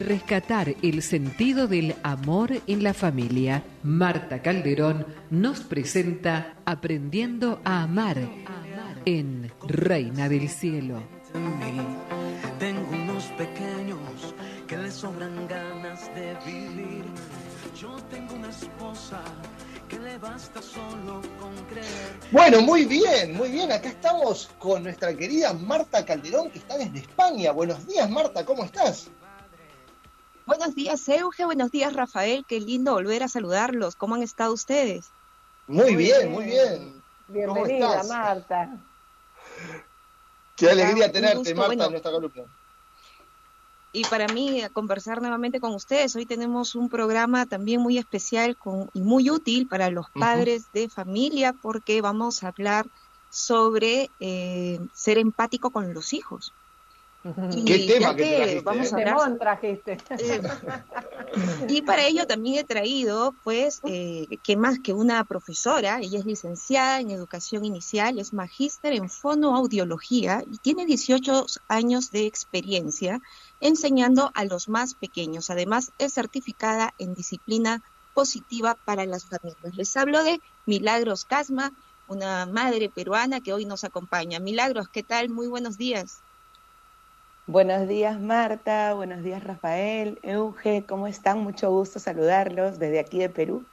Rescatar el sentido del amor en la familia. Marta Calderón nos presenta Aprendiendo a Amar en Reina del Cielo. Tengo unos pequeños que le sobran ganas de vivir. Yo tengo una esposa que le basta solo con creer. Bueno, muy bien, muy bien. Acá estamos con nuestra querida Marta Calderón que está desde España. Buenos días, Marta, ¿cómo estás? Buenos días, Euge. Buenos días, Rafael. Qué lindo volver a saludarlos. ¿Cómo han estado ustedes? Muy, bien, muy bien. Bienvenida, Marta. Qué alegría tenerte, Marta, en nuestra columna. Y para mí, conversar nuevamente con ustedes. Hoy tenemos un programa también muy especial con, y muy útil para los padres de familia porque vamos a hablar sobre eh, ser empático con los hijos. ¿Qué tema que, vamos a hablar, eh, y para ello también he traído, pues, eh, que más que una profesora, ella es licenciada en educación inicial, es magíster en fonoaudiología y tiene 18 años de experiencia enseñando a los más pequeños. Además, es certificada en disciplina positiva para las familias. Les hablo de Milagros Casma, una madre peruana que hoy nos acompaña. Milagros, ¿qué tal? Muy buenos días. Buenos días Marta, buenos días Rafael, Euge, ¿cómo están? Mucho gusto saludarlos desde aquí de Perú.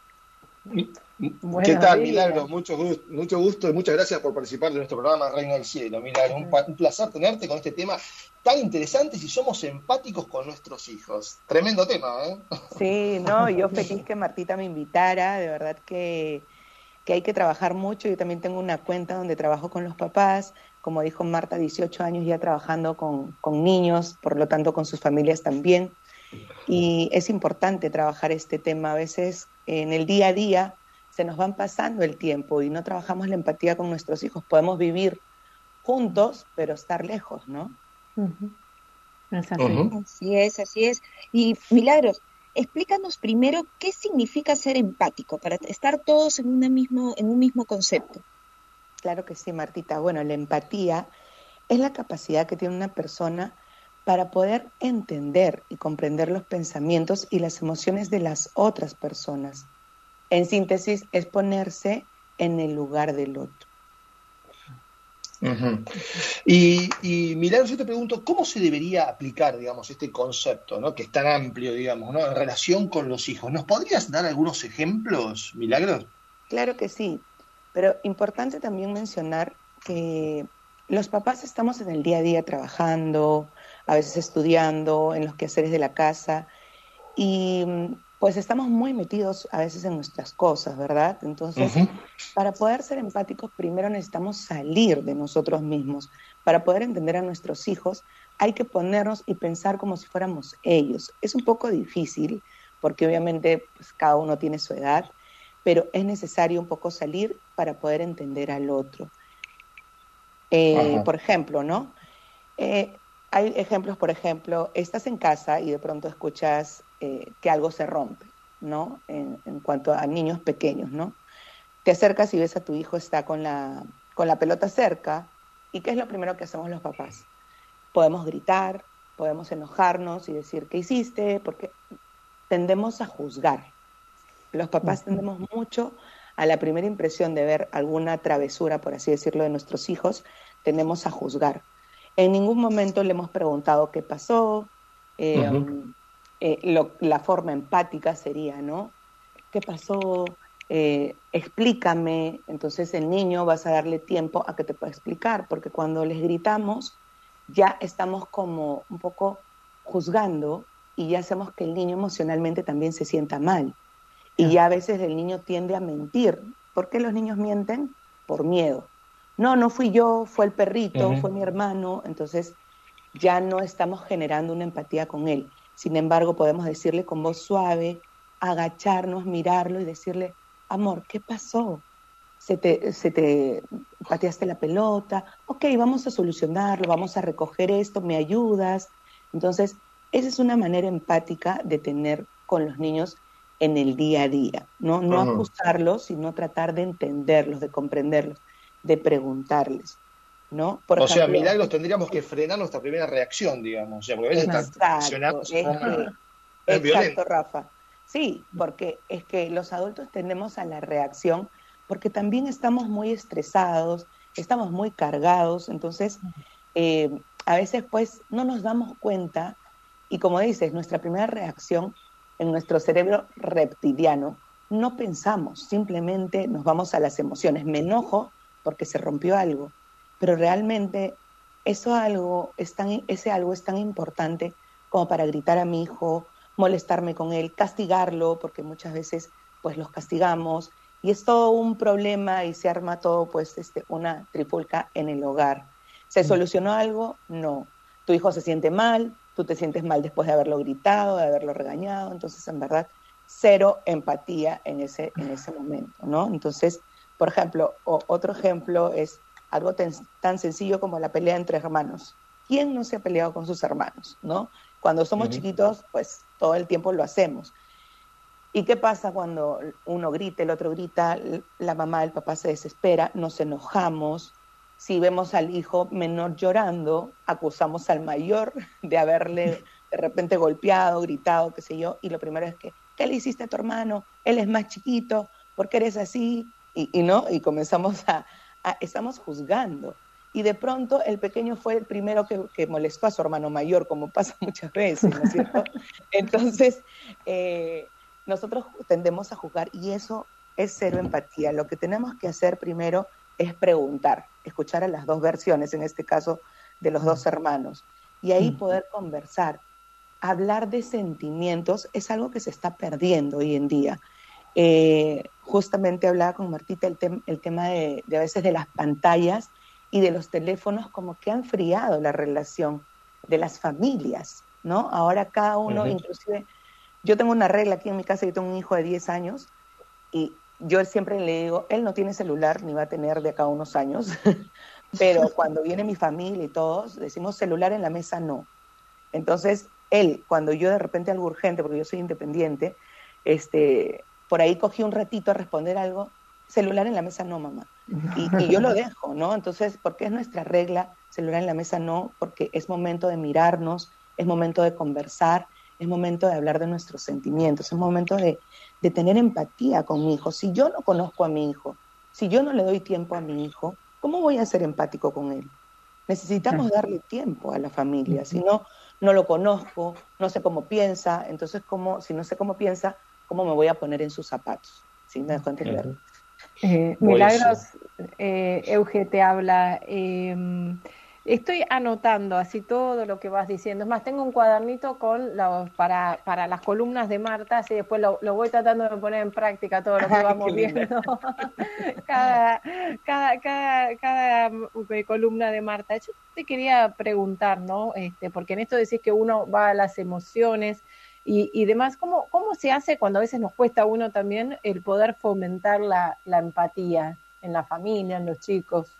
¿Qué tal, Milagro? Mucho gusto, mucho gusto y muchas gracias por participar de nuestro programa Reino del Cielo. Milagro, un, placer tenerte con este tema tan interesante si somos empáticos con nuestros hijos. Tremendo tema, ¿eh? Sí, no, yo feliz que Martita me invitara, de verdad que, que hay que trabajar mucho. Yo también tengo una cuenta donde trabajo con los papás, como dijo Marta, 18 años ya trabajando con, niños, por lo tanto con sus familias también. Y es importante trabajar este tema. A veces en el día a día se nos van pasando el tiempo y no trabajamos la empatía con nuestros hijos. Podemos vivir juntos, pero estar lejos, ¿no? Así es, así es. Y Milagros, explícanos primero qué significa ser empático, para estar todos en, una mismo, en un mismo concepto. Claro que sí, Martita. Bueno, la empatía es la capacidad que tiene una persona para poder entender y comprender los pensamientos y las emociones de las otras personas. En síntesis, es ponerse en el lugar del otro. Y, y yo te pregunto, ¿cómo se debería aplicar, digamos, este concepto, ¿no? que es tan amplio, digamos, ¿no? en relación con los hijos? ¿Nos podrías dar algunos ejemplos, Milagros? Claro que sí. Pero importante también mencionar que los papás estamos en el día a día trabajando, a veces estudiando, en los quehaceres de la casa y pues estamos muy metidos a veces en nuestras cosas, ¿verdad? Entonces, para poder ser empáticos, primero necesitamos salir de nosotros mismos. Para poder entender a nuestros hijos, hay que ponernos y pensar como si fuéramos ellos. Es un poco difícil, porque obviamente pues, cada uno tiene su edad, pero es necesario un poco salir para poder entender al otro. Eh, por ejemplo, ¿no? Eh, hay ejemplos, por ejemplo, estás en casa y de pronto escuchas eh, que algo se rompe, ¿no? En, cuanto a niños pequeños, ¿no? Te acercas y ves a tu hijo está con la, con la pelota cerca. ¿Y qué es lo primero que hacemos los papás? Podemos gritar, podemos enojarnos y decir, ¿qué hiciste? Porque tendemos a juzgar, los papás tendemos mucho a la primera impresión de ver alguna travesura, por así decirlo, de nuestros hijos, tendemos a juzgar. En ningún momento le hemos preguntado qué pasó, eh, eh, la forma empática sería, ¿no? ¿Qué pasó? Eh, explícame. Entonces el niño vas a darle tiempo a que te pueda explicar, porque cuando les gritamos ya estamos como un poco juzgando y ya hacemos que el niño emocionalmente también se sienta mal. Y ya a veces el niño tiende a mentir. ¿Por qué los niños mienten? Por miedo. No, no fui yo, fue el perrito, fue mi hermano. Entonces ya no estamos generando una empatía con él. Sin embargo, podemos decirle con voz suave, agacharnos, mirarlo y decirle, amor, ¿qué pasó? Se te, se te pateaste la pelota, ok, vamos a solucionarlo, vamos a recoger esto, me ayudas. Entonces, esa es una manera empática de tener con los niños en el día a día, no, no acusarlos, sino tratar de entenderlos, de comprenderlos, de preguntarles. ¿no? o sea, milagros tendríamos que frenar nuestra primera reacción, digamos. O sea, porque a veces exacto, exacto, Rafa. Sí, porque es que los adultos tendemos a la reacción porque también estamos muy estresados, estamos muy cargados, entonces eh, a veces pues no nos damos cuenta y como dices, nuestra primera reacción en nuestro cerebro reptiliano, no pensamos, simplemente nos vamos a las emociones. Me enojo porque se rompió algo, pero realmente eso algo es tan, ese algo es tan importante como para gritar a mi hijo, molestarme con él, castigarlo, porque muchas veces pues los castigamos y es todo un problema y se arma todo pues este, una tripulca en el hogar. ¿Se mm. solucionó algo? No. Tu hijo se siente mal, tú te sientes mal después de haberlo gritado, de haberlo regañado, entonces en verdad cero empatía en ese, en ese momento, ¿no? Entonces, por ejemplo, otro ejemplo es algo tan, sencillo como la pelea entre hermanos. ¿Quién no se ha peleado con sus hermanos, no? Cuando somos chiquitos, pues todo el tiempo lo hacemos. ¿Y qué pasa cuando uno grita, el otro grita, la mamá, el papá se desespera, nos enojamos, si vemos al hijo menor llorando, acusamos al mayor de haberle de repente golpeado, gritado, qué sé yo, y lo primero es que, ¿qué le hiciste a tu hermano? Él es más chiquito, ¿por qué eres así? Y, no, y comenzamos a, estamos juzgando. Y de pronto el pequeño fue el primero que, molestó a su hermano mayor, como pasa muchas veces, ¿no es cierto? Entonces, eh, nosotros tendemos a juzgar y eso es cero empatía. Lo que tenemos que hacer primero es preguntar, escuchar a las dos versiones, en este caso de los dos hermanos, y ahí poder conversar. Hablar de sentimientos es algo que se está perdiendo hoy en día. Eh, justamente hablaba con Martita el, el tema de, a veces de las pantallas y de los teléfonos como que han friado la relación de las familias, ¿no? Ahora cada uno, inclusive, yo tengo una regla aquí en mi casa, yo tengo un hijo de 10 años y yo siempre le digo, él no tiene celular ni va a tener de acá unos años, pero cuando viene mi familia y todos, decimos celular en la mesa no. Entonces, él, cuando yo de repente algo urgente, porque yo soy independiente, este, por ahí cogí un ratito a responder algo, celular en la mesa no, mamá. Y, y yo lo dejo, ¿no? Entonces, porque es nuestra regla, celular en la mesa no, porque es momento de mirarnos, es momento de conversar, es momento de hablar de nuestros sentimientos, es momento de, tener empatía con mi hijo. Si yo no conozco a mi hijo, si yo no le doy tiempo a mi hijo, ¿cómo voy a ser empático con él? Necesitamos darle tiempo a la familia, si no, no lo conozco, no sé cómo piensa, entonces, ¿cómo, si no sé cómo piensa, ¿cómo me voy a poner en sus zapatos? ¿Sí? ¿Me eh, Milagros, eh, Euge te habla. Em, Estoy anotando así todo lo que vas diciendo. Es más, tengo un cuadernito con los, para, para las columnas de Marta, así después lo, voy tratando de poner en práctica todo lo que vamos viendo. cada, cada, cada, cada, eh, columna de Marta. Yo te quería preguntar, ¿no? Este, porque en esto decís que uno va a las emociones y, y demás, ¿cómo, ¿cómo se hace cuando a veces nos cuesta a uno también el poder fomentar la, la empatía en la familia, en los chicos?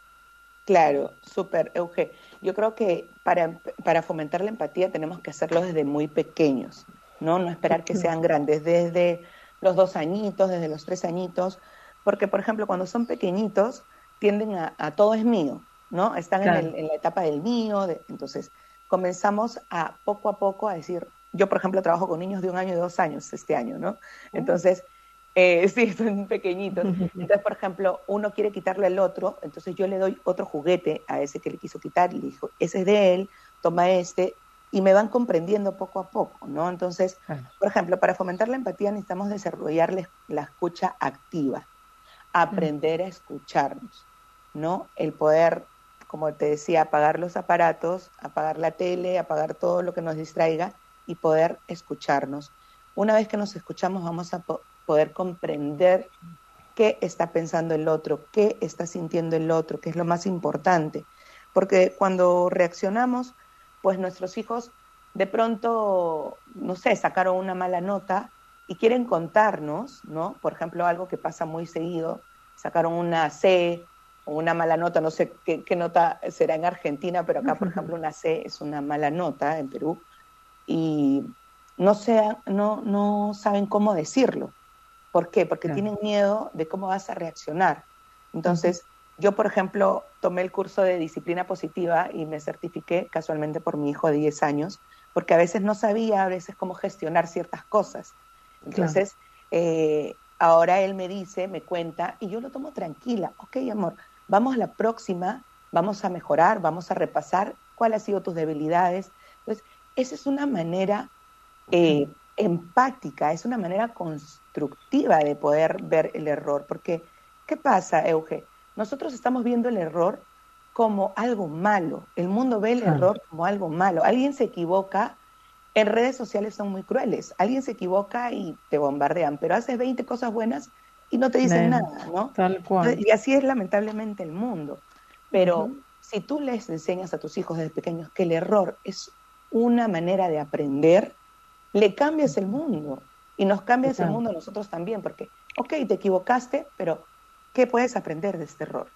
Claro, súper, Euge. Yo creo que para, para fomentar la empatía tenemos que hacerlo desde muy pequeños, ¿no? No esperar que sean grandes, desde los dos añitos, desde los tres añitos, porque, por ejemplo, cuando son pequeñitos, tienden a, todo es mío, ¿no? Están en, la etapa del mío, entonces comenzamos a poco a poco a decir, yo, por ejemplo, trabajo con niños de un año y dos años este año, ¿no? Oh. Entonces, eh, sí, son pequeñitos. Entonces, por ejemplo, uno quiere quitarle al otro, entonces yo le doy otro juguete a ese que le quiso quitar y le dijo, ese es de él, toma este, y me van comprendiendo poco a poco, ¿no? Entonces, por ejemplo, para fomentar la empatía necesitamos desarrollar la escucha activa, aprender a escucharnos, ¿no? El poder, como te decía, apagar los aparatos, apagar la tele, apagar todo lo que nos distraiga y poder escucharnos. Una vez que nos escuchamos, vamos a poder comprender qué está pensando el otro, qué está sintiendo el otro, que es lo más importante. Porque cuando reaccionamos, pues nuestros hijos de pronto, no sé, sacaron una mala nota y quieren contarnos, ¿no? Por ejemplo, algo que pasa muy seguido, sacaron una C o una mala nota, no sé qué, qué nota será en Argentina, pero acá, por ejemplo, una C es una mala nota en Perú, y no, sea, no, no saben cómo decirlo. ¿Por qué? Porque tienen miedo de cómo vas a reaccionar. Entonces, yo, por ejemplo, tomé el curso de disciplina positiva y me certifiqué casualmente por mi hijo de 10 años, porque a veces no sabía a veces cómo gestionar ciertas cosas. Entonces, eh, ahora él me dice, me cuenta, y yo lo tomo tranquila. Ok, amor, vamos a la próxima, vamos a mejorar, vamos a repasar cuáles han sido tus debilidades. Entonces, esa es una manera eh, empática, es una manera constructiva de poder ver el error, porque ¿qué pasa, Euge? Nosotros estamos viendo el error como algo malo. El mundo ve el error como algo malo. Alguien se equivoca, en redes sociales son muy crueles. Alguien se equivoca y te bombardean, pero haces 20 cosas buenas y no te dicen nada, ¿no? Tal cual. Y así es lamentablemente el mundo. Pero si tú les enseñas a tus hijos desde pequeños que el error es una manera de aprender, le cambias el mundo. Y nos cambias el mundo a nosotros también, porque, ok, te equivocaste, pero ¿qué puedes aprender de este error?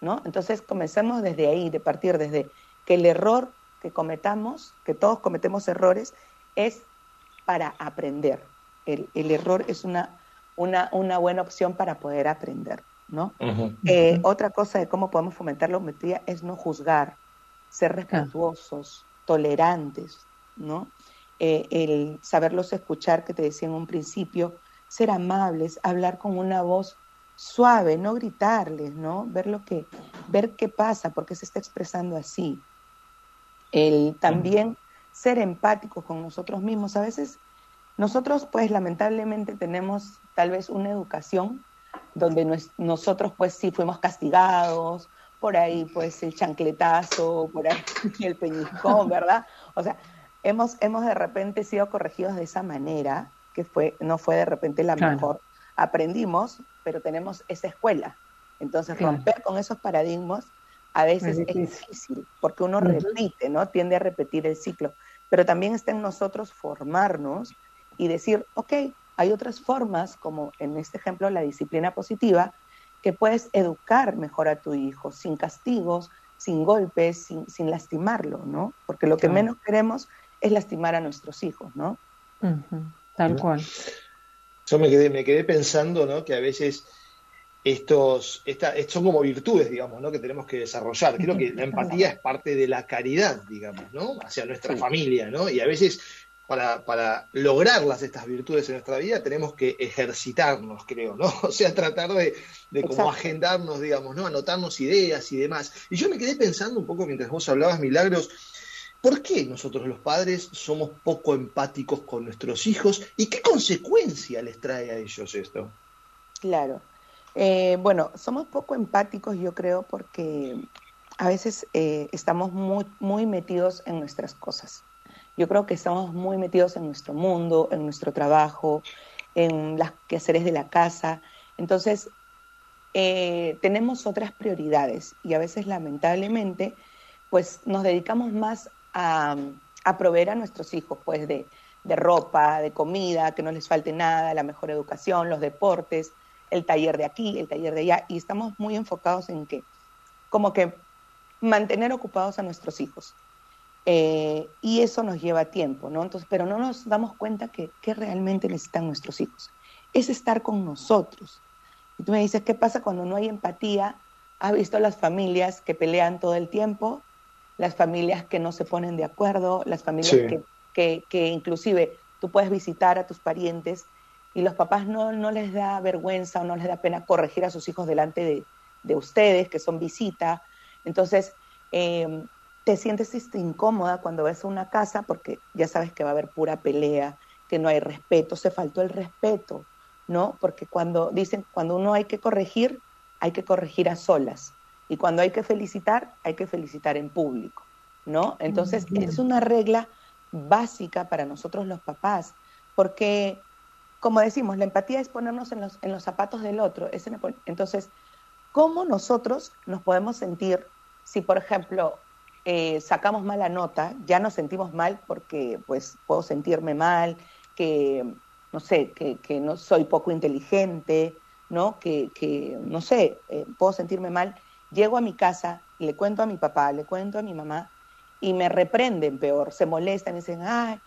¿No? Entonces comencemos desde ahí, de partir desde que el error que cometamos, que todos cometemos errores, es para aprender. El, error es una, una, una, buena opción para poder aprender, ¿no? Eh, otra cosa de cómo podemos fomentar la hometría es no juzgar, ser respetuosos, tolerantes, ¿no? Eh, el saberlos escuchar, que te decía en un principio, ser amables, hablar con una voz suave, no gritarles, ¿no? Ver lo que, ver qué pasa, porque se está expresando así. El también ser empáticos con nosotros mismos. A veces nosotros, pues lamentablemente tenemos tal vez una educación donde nosotros, pues sí fuimos castigados, por ahí, pues el chancletazo, por ahí el peñiscón, ¿verdad? O sea, hemos, hemos de repente sido corregidos de esa manera, que fue, no fue de repente la mejor aprendimos, pero tenemos esa escuela. Entonces, romper con esos paradigmas a veces es difícil, porque uno repite, ¿no? Tiende a repetir el ciclo. Pero también está en nosotros formarnos y decir, ok, hay otras formas, como en este ejemplo la disciplina positiva, que puedes educar mejor a tu hijo, sin castigos, sin golpes, sin, sin lastimarlo, ¿no? Porque lo que menos queremos es lastimar a nuestros hijos, ¿no? Tal cual. Yo me quedé, me quedé pensando, ¿no? Que a veces estos, esta, son como virtudes, digamos, ¿no? Que tenemos que desarrollar. Creo que la empatía es parte de la caridad, digamos, ¿no? Hacia nuestra familia, ¿no? Y a veces para, para, lograrlas estas virtudes en nuestra vida tenemos que ejercitarnos, creo, ¿no? O sea, tratar de, de como agendarnos, digamos, ¿no? Anotarnos ideas y demás. Y yo me quedé pensando un poco mientras vos hablabas, Milagros, ¿Por qué nosotros los padres somos poco empáticos con nuestros hijos y qué consecuencia les trae a ellos esto? Claro. Eh, bueno, somos poco empáticos, yo creo, porque a veces eh, estamos muy, metidos en nuestras cosas. Yo creo que estamos muy metidos en nuestro mundo, en nuestro trabajo, en las quehaceres de la casa. Entonces, eh, tenemos otras prioridades y a veces, lamentablemente, pues nos dedicamos más a, proveer a nuestros hijos, pues, de, ropa, de comida, que no les falte nada, la mejor educación, los deportes, el taller de aquí, el taller de allá, y estamos muy enfocados en que, como que mantener ocupados a nuestros hijos. Eh, y eso nos lleva tiempo, ¿no? Entonces, pero no nos damos cuenta que, que realmente necesitan nuestros hijos. Es estar con nosotros. Y tú me dices, ¿qué pasa cuando no hay empatía? ¿Has visto las familias que pelean todo el tiempo? Las familias que no se ponen de acuerdo, las familias que, que, inclusive tú puedes visitar a tus parientes y los papás no, no les da vergüenza o no les da pena corregir a sus hijos delante de, de ustedes, que son visita. Entonces, eh, te sientes este, incómoda cuando ves una casa porque ya sabes que va a haber pura pelea, que no hay respeto, se faltó el respeto, ¿no? Porque cuando dicen, cuando uno hay que corregir, hay que corregir a solas. Y cuando hay que felicitar, hay que felicitar en público, ¿no? Entonces, es una regla básica para nosotros los papás, porque, como decimos, la empatía es ponernos en los, en los zapatos del otro. entonces, ¿cómo nosotros nos podemos sentir si, por ejemplo, eh, sacamos mala nota, ya nos sentimos mal porque, pues, puedo sentirme mal, que, no sé, que, que no soy poco inteligente, ¿no? Que, que no sé, eh, puedo sentirme mal Llego a mi casa, le cuento a mi papá, le cuento a mi mamá y me reprenden peor, se molestan y dicen, ay,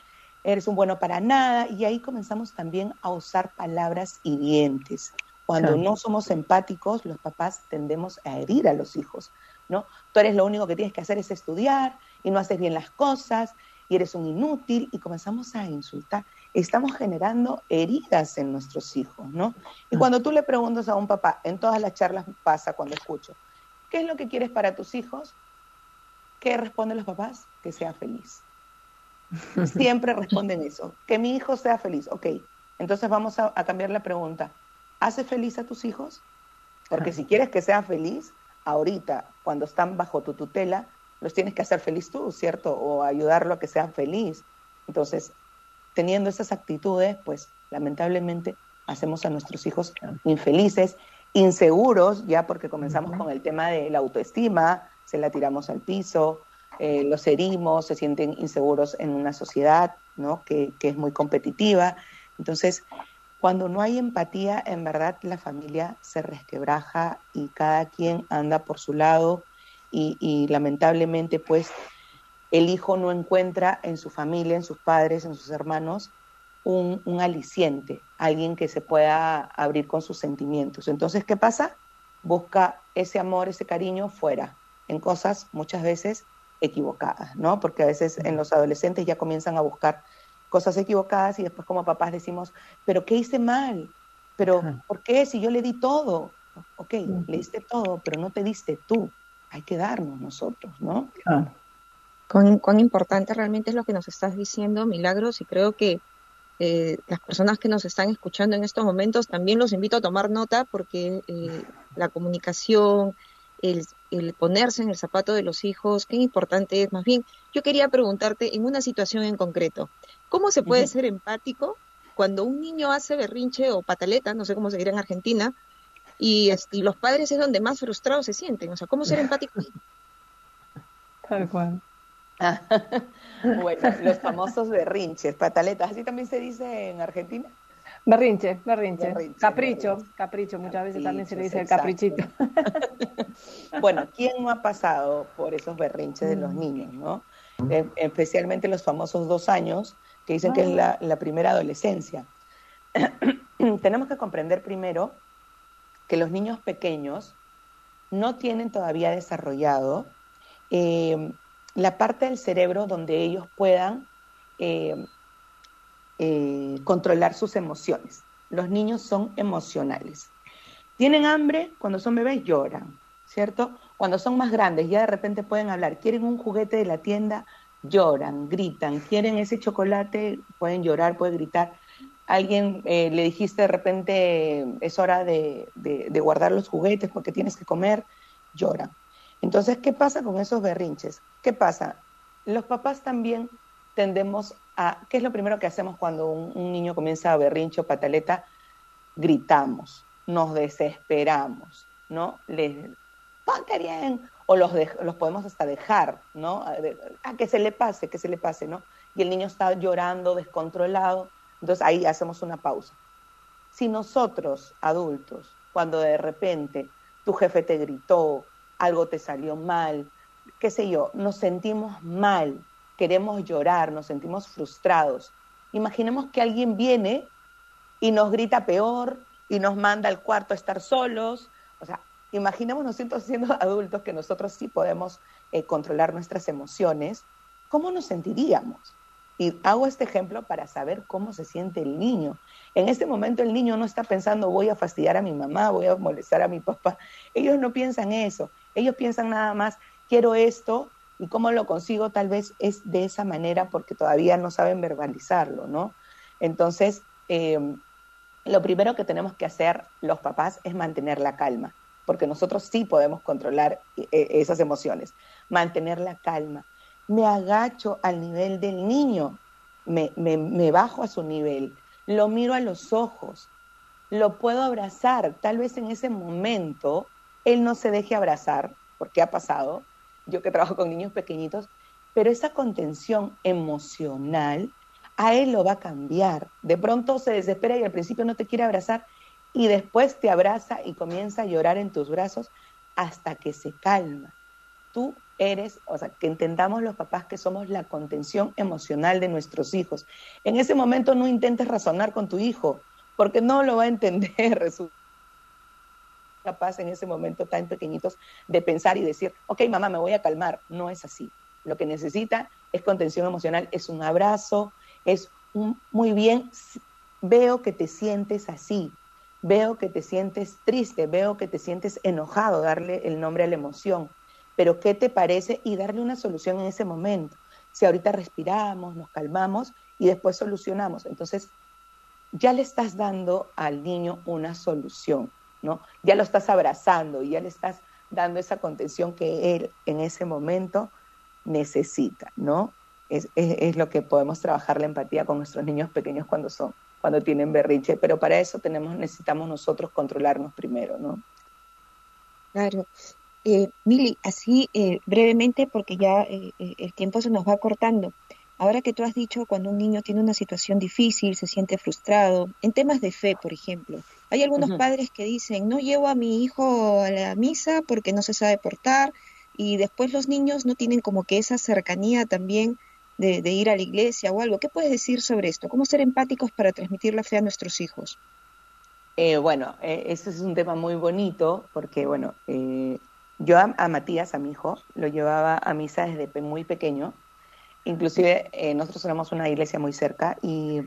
eres un bueno para nada. Y ahí comenzamos también a usar palabras hirientes, Cuando no somos empáticos, los papás tendemos a herir a los hijos, ¿no? Tú eres lo único que tienes que hacer es estudiar y no haces bien las cosas y eres un inútil y comenzamos a insultar. Estamos generando heridas en nuestros hijos, ¿no? Y cuando tú le preguntas a un papá, en todas las charlas pasa cuando escucho, ¿qué es lo que quieres para tus hijos? ¿Qué responden los papás? Que sea feliz. Siempre responden eso, que mi hijo sea feliz. Ok, entonces vamos a, cambiar la pregunta. ¿Hace feliz a tus hijos? Porque si quieres que sea feliz, ahorita, cuando están bajo tu tutela, los tienes que hacer feliz tú, ¿cierto? O ayudarlo a que sea feliz. Entonces, teniendo esas actitudes, pues lamentablemente hacemos a nuestros hijos infelices, inseguros, ya porque comenzamos con el tema de la autoestima, se la tiramos al piso, eh, los herimos, se sienten inseguros en una sociedad ¿no? que, que es muy competitiva. Entonces, cuando no hay empatía, en verdad la familia se resquebraja y cada quien anda por su lado y, lamentablemente pues el hijo no encuentra en su familia, en sus padres, en sus hermanos, un, un, aliciente, alguien que se pueda abrir con sus sentimientos. Entonces, ¿qué pasa? Busca ese amor, ese cariño fuera, en cosas muchas veces equivocadas, ¿no? Porque a veces en los adolescentes ya comienzan a buscar cosas equivocadas y después como papás decimos, pero ¿qué hice mal? Pero ¿por qué? Si yo le di todo. Ok, le diste todo, pero no te diste tú. Hay que darnos nosotros, ¿no? Cuán, importante realmente es lo que nos estás diciendo, Milagros, y creo que eh, las personas que nos están escuchando en estos momentos también los invito a tomar nota porque eh, la comunicación, el, el, ponerse en el zapato de los hijos, qué importante es. Más bien, yo quería preguntarte en una situación en concreto, ¿cómo se puede ser empático cuando un niño hace berrinche o pataleta, no sé cómo se dirá en Argentina, y, y los padres es donde más frustrados se sienten? O sea, ¿cómo ser empático? Tal cual. bueno, los famosos berrinches, pataletas, ¿así también se dice en Argentina? Berrinche, berrinche. capricho, capricho, muchas veces también se le dice el caprichito. bueno, ¿quién no ha pasado por esos berrinches de los mm. niños, no? Eh, especialmente los famosos dos años, que dicen que es ah. la, primera adolescencia. Tenemos que comprender primero que los niños pequeños no tienen todavía desarrollado eh, la parte del cerebro donde ellos puedan eh, eh, controlar sus emociones. Los niños son emocionales. Tienen hambre, cuando son bebés lloran, ¿cierto? Cuando son más grandes, ya de repente pueden hablar. Quieren un juguete de la tienda, lloran, gritan. Quieren ese chocolate, pueden llorar, pueden gritar. Alguien eh, le dijiste de repente, es hora de, de guardar los juguetes porque tienes que comer, lloran. Entonces, ¿qué pasa con esos berrinches? ¿Qué pasa? Los papás también tendemos a, ¿qué es lo primero que hacemos cuando un, niño comienza a berrincho, pataleta? Gritamos, nos desesperamos, ¿no? Les, ponte bien, o los, los podemos hasta dejar, ¿no? A, que se le pase, que se le pase, ¿no? Y el niño está llorando, descontrolado, entonces ahí hacemos una pausa. Si nosotros, adultos, cuando de repente tu jefe te gritó, algo te salió mal, qué sé yo, nos sentimos mal, queremos llorar, nos sentimos frustrados. Imaginemos que alguien viene y nos grita peor y nos manda al cuarto a estar solos. O sea, imaginemos nosotros siendo adultos que nosotros sí podemos eh, controlar nuestras emociones. ¿Cómo nos sentiríamos? Y hago este ejemplo para saber cómo se siente el niño. En este momento el niño no está pensando voy a fastidiar a mi mamá, voy a molestar a mi papá. Ellos no piensan eso. Ellos piensan nada más, quiero esto y cómo lo consigo tal vez es de esa manera porque todavía no saben verbalizarlo, ¿no? Entonces, eh, lo primero que tenemos que hacer los papás es mantener la calma, porque nosotros sí podemos controlar eh, esas emociones, mantener la calma. Me agacho al nivel del niño, me, me bajo a su nivel, lo miro a los ojos, lo puedo abrazar, tal vez en ese momento él no se deje abrazar, porque ha pasado, yo que trabajo con niños pequeñitos, pero esa contención emocional a él lo va a cambiar. De pronto se desespera y al principio no te quiere abrazar y después te abraza y comienza a llorar en tus brazos hasta que se calma. Tú eres, o sea, que entendamos los papás que somos la contención emocional de nuestros hijos. En ese momento no intentes razonar con tu hijo, porque no lo va a entender. capaz en ese momento tan pequeñitos de pensar y decir, ok, mamá, me voy a calmar. No es así. Lo que necesita es contención emocional, es un abrazo, es un muy bien, veo que te sientes así, veo que te sientes triste, veo que te sientes enojado, darle el nombre a la emoción. Pero ¿qué te parece? Y darle una solución en ese momento. Si ahorita respiramos, nos calmamos y después solucionamos. Entonces, ya le estás dando al niño una solución, ¿no? Ya lo estás abrazando y ya le estás dando esa contención que él en ese momento necesita, ¿no? Es, es, lo que podemos trabajar la empatía con nuestros niños pequeños cuando son, cuando tienen berriche, pero para eso tenemos, necesitamos nosotros controlarnos primero, ¿no? Claro. Eh, Mili, así eh, brevemente, porque ya eh, eh, el tiempo se nos va cortando. Ahora que tú has dicho cuando un niño tiene una situación difícil, se siente frustrado, en temas de fe, por ejemplo, hay algunos padres que dicen, no llevo a mi hijo a la misa porque no se sabe portar, y después los niños no tienen como que esa cercanía también de, ir a la iglesia o algo. ¿Qué puedes decir sobre esto? ¿Cómo ser empáticos para transmitir la fe a nuestros hijos? Eh, bueno, eh, ese es un tema muy bonito porque, bueno, eh, yo a, Matías, a mi hijo, lo llevaba a misa desde muy pequeño Inclusive eh, nosotros tenemos una iglesia muy cerca y,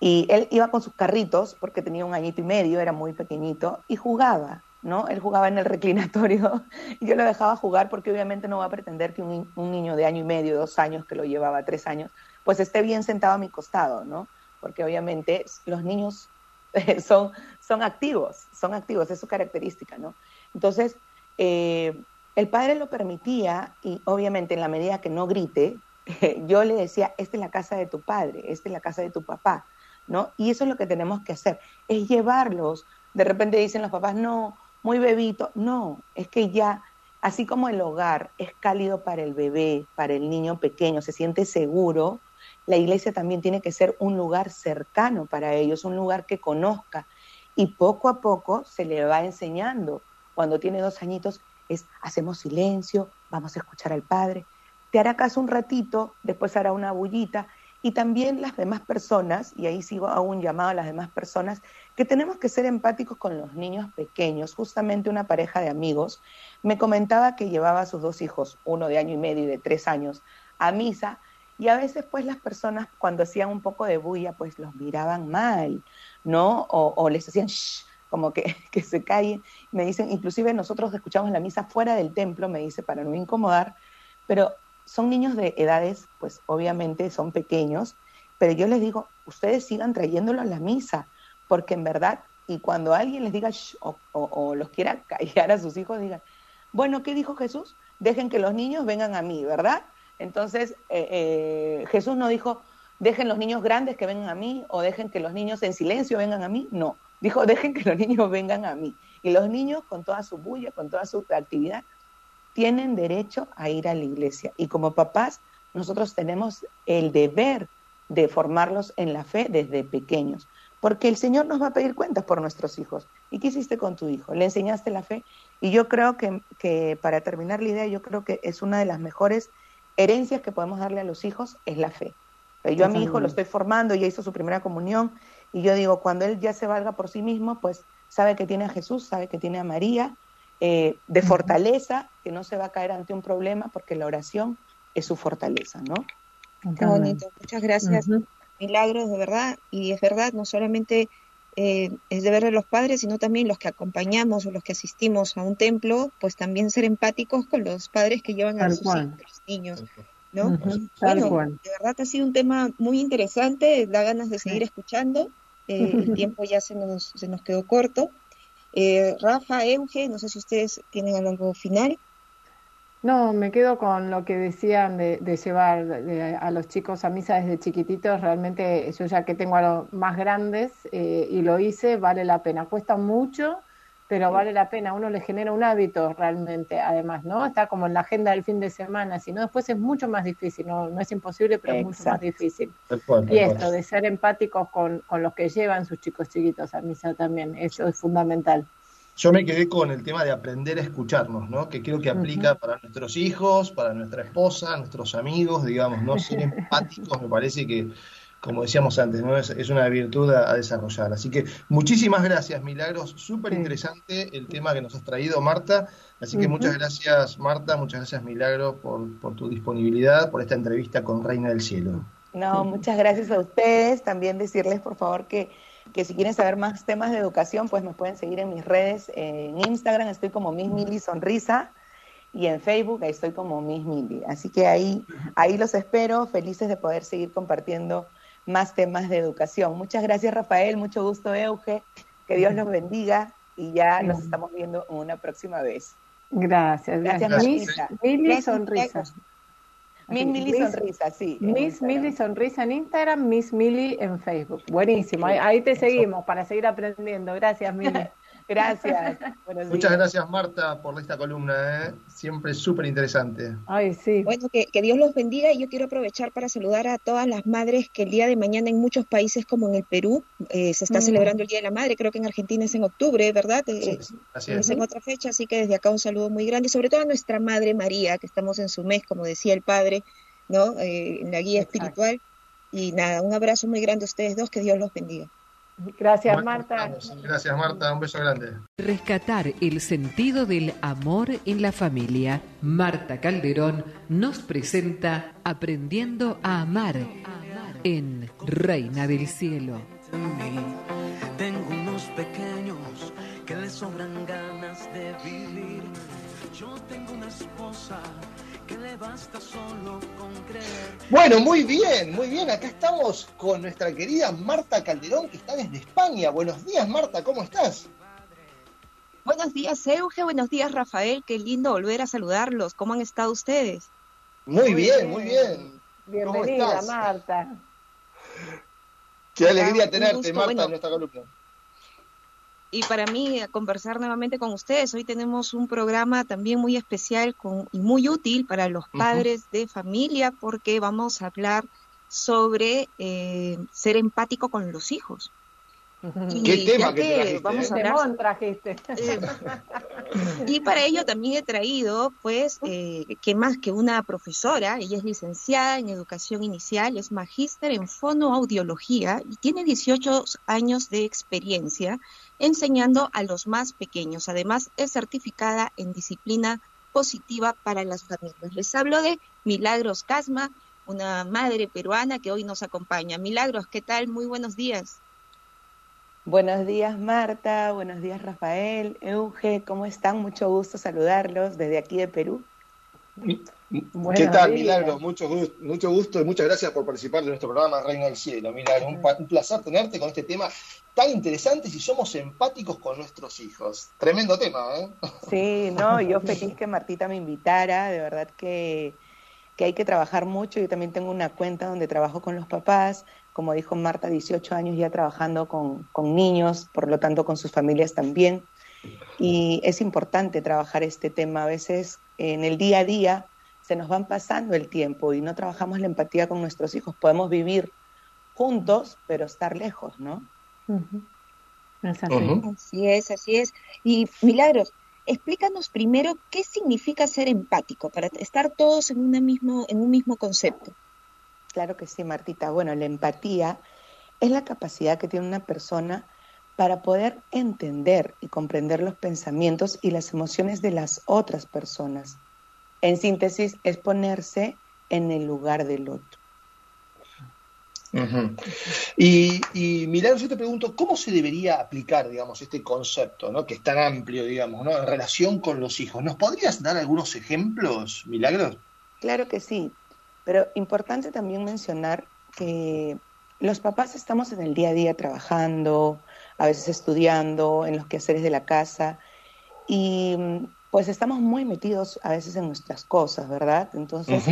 y él iba con sus carritos porque tenía un añito y medio, era muy pequeñito, y jugaba, ¿no? Él jugaba en el reclinatorio y yo lo dejaba jugar porque obviamente no va a pretender que un, un niño de año y medio, dos años, que lo llevaba tres años, pues esté bien sentado a mi costado, ¿no? Porque obviamente los niños son, son activos, son activos, es su característica, ¿no? Entonces, eh, el padre lo permitía y obviamente en la medida que no grite, yo le decía, esta es la casa de tu padre, esta es la casa de tu papá, ¿no? Y eso es lo que tenemos que hacer, es llevarlos. De repente dicen los papás, no, muy bebito, no, es que ya, así como el hogar es cálido para el bebé, para el niño pequeño, se siente seguro, la iglesia también tiene que ser un lugar cercano para ellos, un lugar que conozca. Y poco a poco se le va enseñando. Cuando tiene dos añitos, es hacemos silencio, vamos a escuchar al Padre, te hará caso un ratito, después hará una bullita, y también las demás personas, y ahí sigo a un llamado a las demás personas, que tenemos que ser empáticos con los niños pequeños. Justamente una pareja de amigos me comentaba que llevaba a sus dos hijos, uno de año y medio y de tres años, a misa, y a veces pues las personas cuando hacían un poco de bulla pues los miraban mal, ¿no? O, o les hacían shh, como que, que se callen. Me dicen, inclusive nosotros escuchamos la misa fuera del templo, me dice, para no incomodar, pero son niños de edades, pues obviamente son pequeños, pero yo les digo, ustedes sigan trayéndolo a la misa, porque en verdad, y cuando alguien les diga o, los quiera callar a sus hijos, digan, bueno, ¿qué dijo Jesús? Dejen que los niños vengan a mí, ¿verdad? Entonces, eh, eh, Jesús no dijo, dejen los niños grandes que vengan a mí, o dejen que los niños en silencio vengan a mí, no. Dijo, dejen que los niños vengan a mí. Y los niños, con toda su bulla, con toda su actividad, tienen derecho a ir a la iglesia. Y como papás, nosotros tenemos el deber de formarlos en la fe desde pequeños. Porque el Señor nos va a pedir cuentas por nuestros hijos. ¿Y qué hiciste con tu hijo? ¿Le enseñaste la fe? Y yo creo que, que para terminar la idea, yo creo que es una de las mejores herencias que podemos darle a los hijos, es la fe. Yo a mi hijo lo estoy formando, ya hizo su primera comunión, y yo digo, cuando él ya se valga por sí mismo, pues sabe que tiene a Jesús, sabe que tiene a María, eh, de fortaleza, que no se va a caer ante un problema, porque la oración es su fortaleza, ¿no? Qué bonito, muchas gracias. Milagros, de verdad, y es verdad, no solamente eh, es deber de los padres, sino también los que acompañamos o los que asistimos a un templo, pues también ser empáticos con los padres que llevan a sus niños. ¿no? bueno, de verdad ha sido un tema muy interesante, da ganas de seguir escuchando. Eh, el tiempo ya se nos, se nos quedó corto. Eh, Rafa, Euge, no sé si ustedes tienen algo final. No, me quedo con lo que decían de, llevar a los chicos a misa desde chiquititos. Realmente yo ya que tengo a los más grandes eh, y lo hice, vale la pena. Cuesta mucho, pero vale la pena, uno le genera un hábito realmente, además, ¿no? Está como en la agenda del fin de semana, si no, después es mucho más difícil, no, no es imposible, pero es mucho más difícil. y esto de ser empáticos con, con los que llevan sus chicos chiquitos a misa también, eso es fundamental. Yo me quedé con el tema de aprender a escucharnos, ¿no? Que creo que aplica para nuestros hijos, para nuestra esposa, nuestros amigos, digamos, ¿no? Ser empáticos me parece que como decíamos antes, ¿no? es, una virtud a, desarrollar. Así que muchísimas gracias, Milagros. Súper interesante el tema que nos has traído, Marta. Así que muchas gracias, Marta. Muchas gracias, Milagros, por, por tu disponibilidad, por esta entrevista con Reina del Cielo. No, muchas gracias a ustedes. También decirles, por favor, que, que si quieren saber más temas de educación, pues me pueden seguir en mis redes. En Instagram estoy como Miss Mili Sonrisa y en Facebook ahí estoy como Miss Mili. Así que ahí, ahí los espero, felices de poder seguir compartiendo más temas de educación. Muchas gracias, Rafael. Mucho gusto, Euge. Que Dios los bendiga y ya nos estamos viendo una próxima vez. Gracias, gracias. Mili Sonrisa. Miss Mili Sonrisa, sí. Miss Mili Sonrisa en Instagram, Miss Mili en Facebook. Buenísimo, ahí, te seguimos para seguir aprendiendo. Gracias, Mili. Gracias. Muchas gracias, Marta, por esta columna. ¿eh? Siempre súper interesante. Ay, sí. Bueno, que, Dios los bendiga y yo quiero aprovechar para saludar a todas las madres que el día de mañana en muchos países como en el Perú eh, se está mm. celebrando el Día de la Madre. Creo que en Argentina es en octubre, ¿verdad? Eh, sí, así es. en otra fecha, así que desde acá un saludo muy grande, sobre todo a nuestra Madre María, que estamos en su mes, como decía el Padre, ¿no? en la guía espiritual. Y nada, un abrazo muy grande a ustedes dos, que Dios los bendiga. Gracias, Marta. Gracias, Marta. Un beso grande. Rescatar el sentido del amor en la familia. Marta Calderón nos presenta Aprendiendo a amar en Reina del Cielo. Tengo unos pequeños que les sobran ganas de vivir. Bueno, muy bien, muy bien. Acá estamos con nuestra querida Marta Calderón, que está desde España. Buenos días, Marta, ¿cómo estás? Buenos días, Euge. Buenos días, Rafael. Qué lindo volver a saludarlos. ¿Cómo han estado ustedes? Muy, bien, muy bien. Bienvenida, Marta. Qué alegría tenerte, Marta, en nuestra columna y para mí conversar nuevamente con ustedes. Hoy tenemos un programa también muy especial con, y muy útil para los padres de familia porque vamos a hablar sobre eh, ser empático con los hijos. ¿Qué tema que, vamos a ¿eh? eh, y para ello también he traído, pues, que más que una profesora, ella es licenciada en educación inicial, es magíster en fonoaudiología y tiene 18 años de experiencia enseñando a los más pequeños. Además, es certificada en disciplina positiva para las familias. Les hablo de Milagros Casma, una madre peruana que hoy nos acompaña. Milagros, ¿qué tal? Muy buenos días. Buenos días Marta, buenos días Rafael, Euge, ¿cómo están? Mucho gusto saludarlos desde aquí de Perú. ¿Qué tal, Milagros? Mucho gusto, mucho gusto y muchas gracias por participar de nuestro programa Reina del Cielo. Milagros, un, placer tenerte con este tema tan interesante si somos empáticos con nuestros hijos. Tremendo tema, ¿eh? Sí, no, yo feliz que Martita me invitara, de verdad que, que hay que trabajar mucho. Yo también tengo una cuenta donde trabajo con los papás, como dijo Marta, 18 años ya trabajando con, con niños, por lo tanto con sus familias también. Y es importante trabajar este tema. A veces en el día a día se nos van pasando el tiempo y no trabajamos la empatía con nuestros hijos. Podemos vivir juntos, pero estar lejos, ¿no? Así es, así es. Y Milagros, explícanos primero qué significa ser empático, para estar todos en, una mismo, en un mismo concepto. Claro que sí, Martita. Bueno, la empatía es la capacidad que tiene una persona para poder entender y comprender los pensamientos y las emociones de las otras personas. En síntesis, es ponerse en el lugar del otro. Y, y yo te pregunto, ¿cómo se debería aplicar, digamos, este concepto, ¿no? que es tan amplio, digamos, ¿no? en relación con los hijos? ¿Nos podrías dar algunos ejemplos, Milagros? Claro que sí, pero importante también mencionar que los papás estamos en el día a día trabajando, a veces estudiando, en los quehaceres de la casa, y pues estamos muy metidos a veces en nuestras cosas, ¿verdad? Entonces,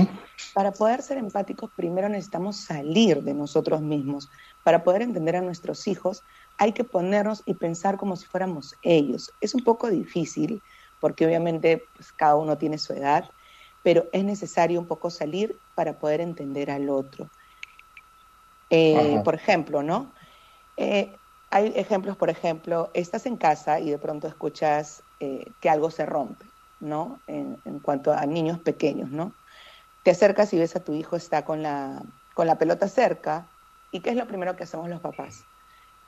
para poder ser empáticos, primero necesitamos salir de nosotros mismos. Para poder entender a nuestros hijos, hay que ponernos y pensar como si fuéramos ellos. Es un poco difícil, porque obviamente pues, cada uno tiene su edad, pero es necesario un poco salir para poder entender al otro. Eh, por ejemplo, ¿no? Eh, hay ejemplos, por ejemplo, estás en casa y de pronto escuchas eh, que algo se rompe, ¿no? En, cuanto a niños pequeños, ¿no? Te acercas y ves a tu hijo está con la, con la pelota cerca ¿Y qué es lo primero que hacemos los papás?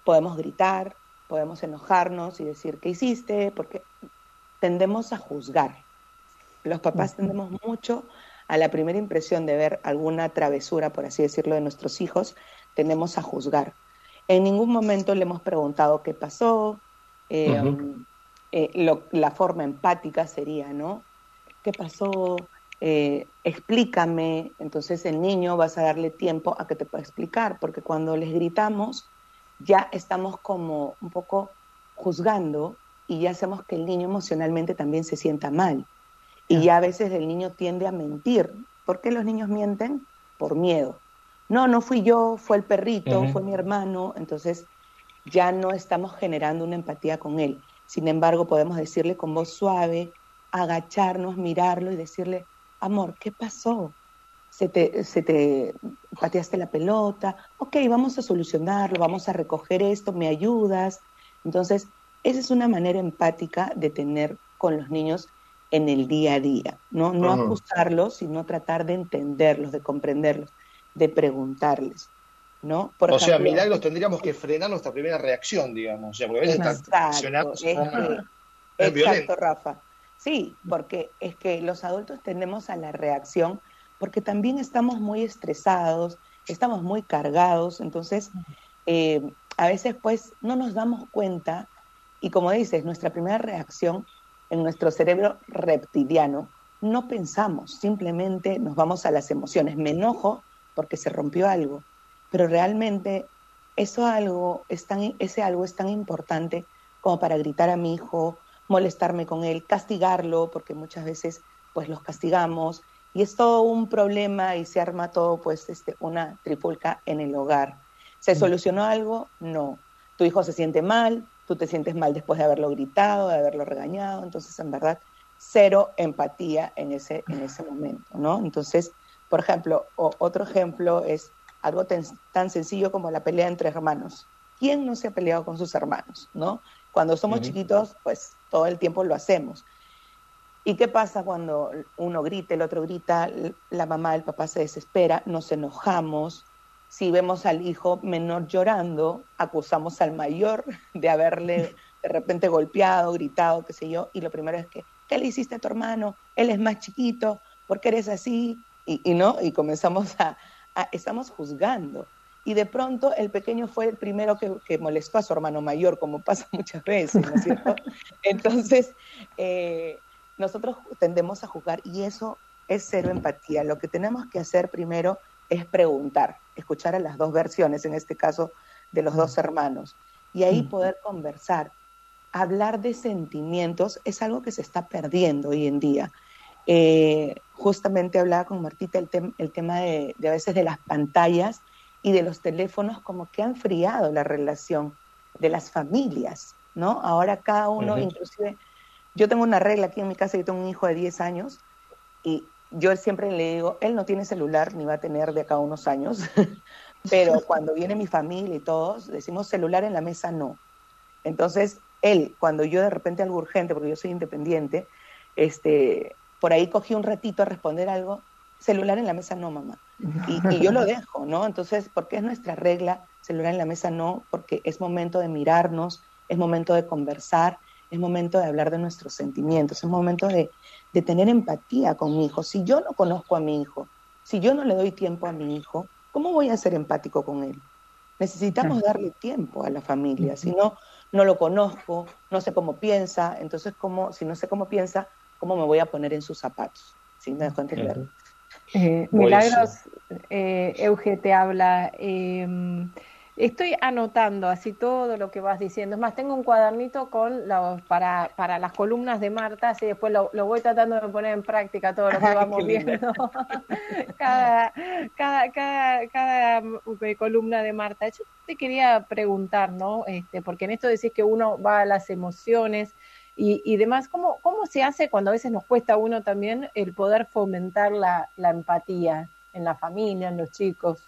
Podemos gritar, podemos enojarnos y decir, ¿qué hiciste? Porque tendemos a juzgar. Los papás tendemos mucho a la primera impresión de ver alguna travesura, por así decirlo, de nuestros hijos, tendemos a juzgar. En ningún momento le hemos preguntado qué pasó, eh, eh, la forma empática sería, ¿no? ¿Qué pasó? Eh, explícame. Entonces el niño vas a darle tiempo a que te pueda explicar, porque cuando les gritamos ya estamos como un poco juzgando y ya hacemos que el niño emocionalmente también se sienta mal. Y ya a veces el niño tiende a mentir. ¿Por qué los niños mienten? Por miedo. No, no fui yo, fue el perrito, fue mi hermano. Entonces ya no estamos generando una empatía con él. Sin embargo, podemos decirle con voz suave, agacharnos, mirarlo y decirle, amor, ¿qué pasó? Se te, se te pateaste la pelota, ok, vamos a solucionarlo, vamos a recoger esto, me ayudas. Entonces, esa es una manera empática de tener con los niños en el día a día, no, no acusarlos, sino tratar de entenderlos, de comprenderlos, de preguntarles. ¿No? o sea, milagros tendríamos que frenar nuestra primera reacción, digamos. O sea, porque a veces exacto, es exacto, Rafa. Sí, porque es que los adultos tendemos a la reacción porque también estamos muy estresados, estamos muy cargados, entonces eh, a veces pues no nos damos cuenta y como dices, nuestra primera reacción en nuestro cerebro reptiliano, no pensamos, simplemente nos vamos a las emociones. Me enojo porque se rompió algo, pero realmente eso algo es tan, ese algo es tan importante como para gritar a mi hijo molestarme con él, castigarlo, porque muchas veces pues los castigamos y es todo un problema y se arma todo pues este, una trifulca en el hogar. ¿Se mm. solucionó algo? No. Tu hijo se siente mal, tú te sientes mal después de haberlo gritado, de haberlo regañado, entonces en verdad cero empatía en ese, en ese momento, ¿no? Entonces, por ejemplo, otro ejemplo es algo tan sencillo como la pelea entre hermanos. ¿Quién no se ha peleado con sus hermanos, no? Cuando somos chiquitos, pues todo el tiempo lo hacemos. ¿Y qué pasa cuando uno grita, el otro grita, la mamá, el papá se desespera, nos enojamos? Si vemos al hijo menor llorando, acusamos al mayor de haberle de repente golpeado, gritado, qué sé yo, y lo primero es que, ¿qué le hiciste a tu hermano? Él es más chiquito, ¿por qué eres así? Y, no, y comenzamos a, a, estamos juzgando y de pronto el pequeño fue el primero que, molestó a su hermano mayor, como pasa muchas veces, ¿no es cierto? Entonces, eh, nosotros tendemos a juzgar y eso es cero empatía. Lo que tenemos que hacer primero es preguntar, escuchar a las dos versiones, en este caso de los dos hermanos, y ahí poder conversar. Hablar de sentimientos es algo que se está perdiendo hoy en día. Eh, justamente hablaba con Martita el, el tema de, de, a veces de las pantallas y de los teléfonos como que han friado la relación de las familias, ¿no? Ahora cada uno, inclusive, yo tengo una regla aquí en mi casa, yo tengo un hijo de 10 años y yo siempre le digo, él no tiene celular ni va a tener de acá unos años, pero cuando viene mi familia y todos, decimos celular en la mesa no. Entonces, él, cuando yo de repente algo urgente, porque yo soy independiente, este, por ahí cogí un ratito a responder algo, celular en la mesa no, mamá. Y, yo lo dejo, ¿no? Entonces, ¿por qué es nuestra regla? Celular en la mesa no, porque es momento de mirarnos, es momento de conversar, es momento de hablar de nuestros sentimientos, es momento de, de tener empatía con mi hijo. Si yo no conozco a mi hijo, si yo no le doy tiempo a mi hijo, ¿cómo voy a ser empático con él? Necesitamos darle tiempo a la familia, si no, no lo conozco, no sé cómo piensa, entonces, ¿cómo, si no sé cómo piensa, ¿cómo me voy a poner en sus zapatos? ¿Sí me dejo entender? Eh, Milagros, eh, Euge te habla. Em, estoy anotando así todo lo que vas diciendo. Es más, tengo un cuadernito con los, para, para las columnas de Marta, así después lo, voy tratando de poner en práctica todo lo que vamos viendo. cada, cada, cada, cada, eh, columna de Marta. Yo te quería preguntar, ¿no? Este, porque en esto decís que uno va a las emociones y, y demás. ¿Cómo, ¿Cómo se hace cuando a veces nos cuesta a uno también el poder fomentar la, la empatía en la familia, en los chicos?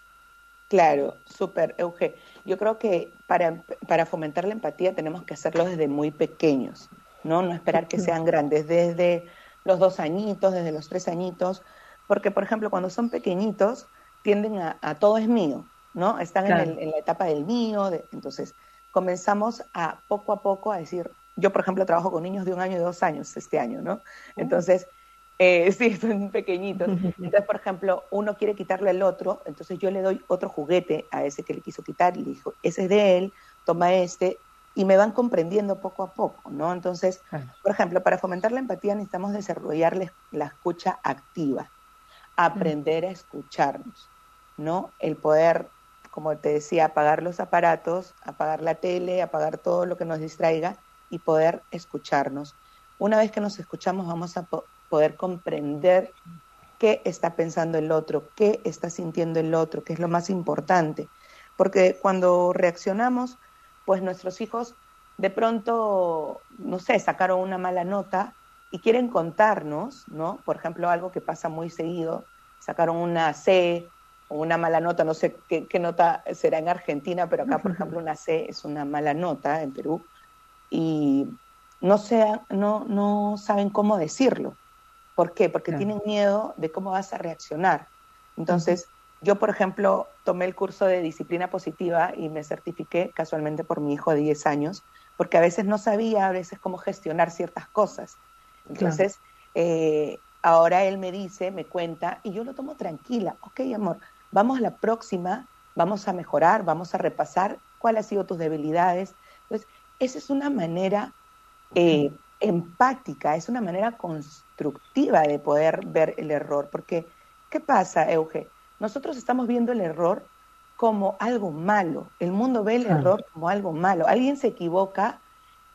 Claro, súper, Euge. Yo creo que para, para fomentar la empatía tenemos que hacerlo desde muy pequeños, ¿no? No esperar que sean grandes, desde los dos añitos, desde los tres añitos, porque, por ejemplo, cuando son pequeñitos, tienden a, a todo es mío, ¿no? Están en, la etapa del mío, entonces comenzamos a poco a poco a decir, yo por ejemplo trabajo con niños de un año y dos años este año, ¿no? Entonces, eh, sí, son pequeñitos. Entonces, por ejemplo, uno quiere quitarle al otro, entonces yo le doy otro juguete a ese que le quiso quitar y le dijo, ese es de él, toma este, y me van comprendiendo poco a poco, ¿no? Entonces, por ejemplo, para fomentar la empatía necesitamos desarrollar la escucha activa, aprender a escucharnos, ¿no? El poder, como te decía, apagar los aparatos, apagar la tele, apagar todo lo que nos distraiga y poder escucharnos. Una vez que nos escuchamos vamos a poder comprender qué está pensando el otro, qué está sintiendo el otro, que es lo más importante. Porque cuando reaccionamos, pues nuestros hijos de pronto, no sé, sacaron una mala nota y quieren contarnos, ¿no? Por ejemplo, algo que pasa muy seguido, sacaron una C o una mala nota, no sé qué, nota será en Argentina, pero acá, por ejemplo, una C es una mala nota en Perú, y no, no, no saben cómo decirlo. ¿Por qué? Porque tienen miedo de cómo vas a reaccionar. Entonces, yo, por ejemplo, tomé el curso de disciplina positiva y me certifiqué casualmente por mi hijo de 10 años, porque a veces no sabía a veces cómo gestionar ciertas cosas. Entonces, eh, ahora él me dice, me cuenta, y yo lo tomo tranquila. Ok, amor, vamos a la próxima, vamos a mejorar, vamos a repasar cuáles han sido tus debilidades. Esa es una manera eh, empática, es una manera constructiva de poder ver el error. Porque, ¿qué pasa, Euge? Nosotros estamos viendo el error como algo malo. El mundo ve el error como algo malo. Alguien se equivoca,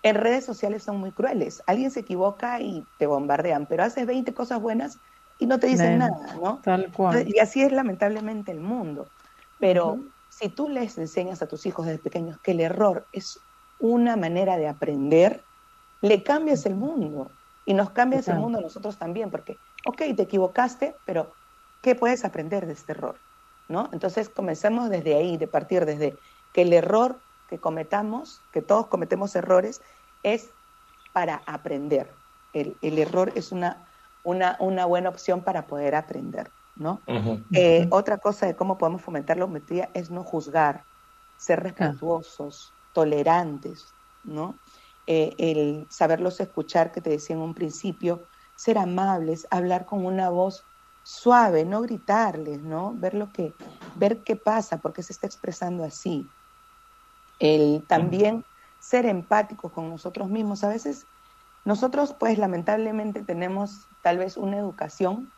en redes sociales son muy crueles. Alguien se equivoca y te bombardean, pero haces 20 cosas buenas y no te dicen nada, ¿no? Tal cual. Y así es lamentablemente el mundo. Pero si tú les enseñas a tus hijos desde pequeños que el error es una manera de aprender, le cambias el mundo. Y nos cambias el mundo a nosotros también, porque, ok, te equivocaste, pero ¿qué puedes aprender de este error? ¿No? Entonces comencemos desde ahí, de partir desde que el error que cometamos, que todos cometemos errores, es para aprender. El, error es una, una, una, buena opción para poder aprender, ¿no? Eh, otra cosa de cómo podemos fomentar la hometría es no juzgar, ser respetuosos, tolerantes, ¿no? Eh, el saberlos escuchar, que te decía en un principio, ser amables, hablar con una voz suave, no gritarles, ¿no? Ver lo que, ver qué pasa, porque se está expresando así. El también ser empáticos con nosotros mismos. A veces nosotros, pues, lamentablemente tenemos tal vez una educación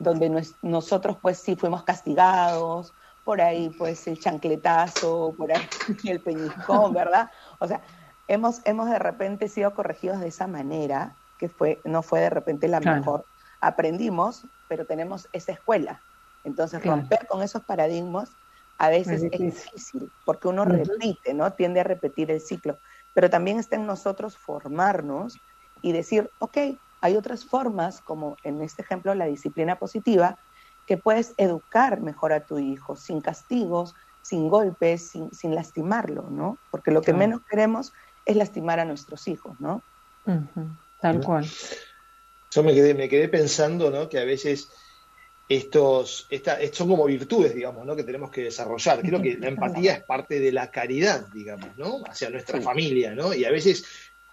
donde nosotros, pues, sí fuimos castigados, por ahí, pues, el chancletazo, por ahí el peñiscón, ¿verdad? O sea, hemos, hemos de repente sido corregidos de esa manera, que fue, no fue de repente la mejor. Aprendimos, pero tenemos esa escuela. Entonces, romper con esos paradigmas a veces es difícil, porque uno repite, ¿no? Tiende a repetir el ciclo. Pero también está en nosotros formarnos y decir, ok, hay otras formas, como en este ejemplo la disciplina positiva, que puedes educar mejor a tu hijo, sin castigos, sin golpes, sin, sin lastimarlo, ¿no? Porque lo que menos queremos es lastimar a nuestros hijos, ¿no? Tal cual. Yo me quedé, me quedé pensando, ¿no? Que a veces estos, esta, son como virtudes, digamos, ¿no? que tenemos que desarrollar. Creo que la empatía es parte de la caridad, digamos, ¿no? hacia nuestra familia, ¿no? Y a veces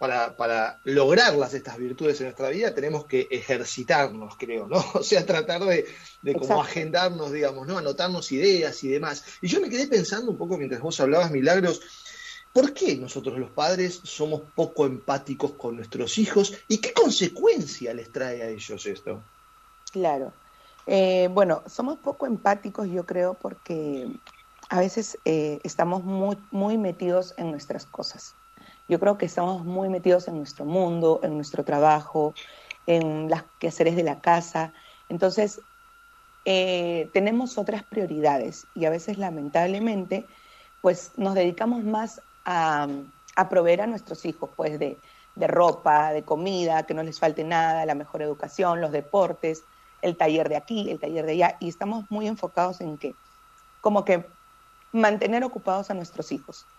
para, para, lograrlas estas virtudes en nuestra vida tenemos que ejercitarnos, creo, ¿no? O sea, tratar de, de como agendarnos, digamos, ¿no? Anotarnos ideas y demás. Y yo me quedé pensando un poco mientras vos hablabas, Milagros, ¿por qué nosotros los padres somos poco empáticos con nuestros hijos y qué consecuencia les trae a ellos esto? Claro. Eh, bueno, somos poco empáticos, yo creo, porque a veces eh, estamos muy, muy metidos en nuestras cosas. Yo creo que estamos muy metidos en nuestro mundo, en nuestro trabajo, en las quehaceres de la casa. Entonces, eh, tenemos otras prioridades y a veces, lamentablemente, pues nos dedicamos más a, a proveer a nuestros hijos, pues de, de ropa, de comida, que no les falte nada, la mejor educación, los deportes, el taller de aquí, el taller de allá, y estamos muy enfocados en que, como que mantener ocupados a nuestros hijos.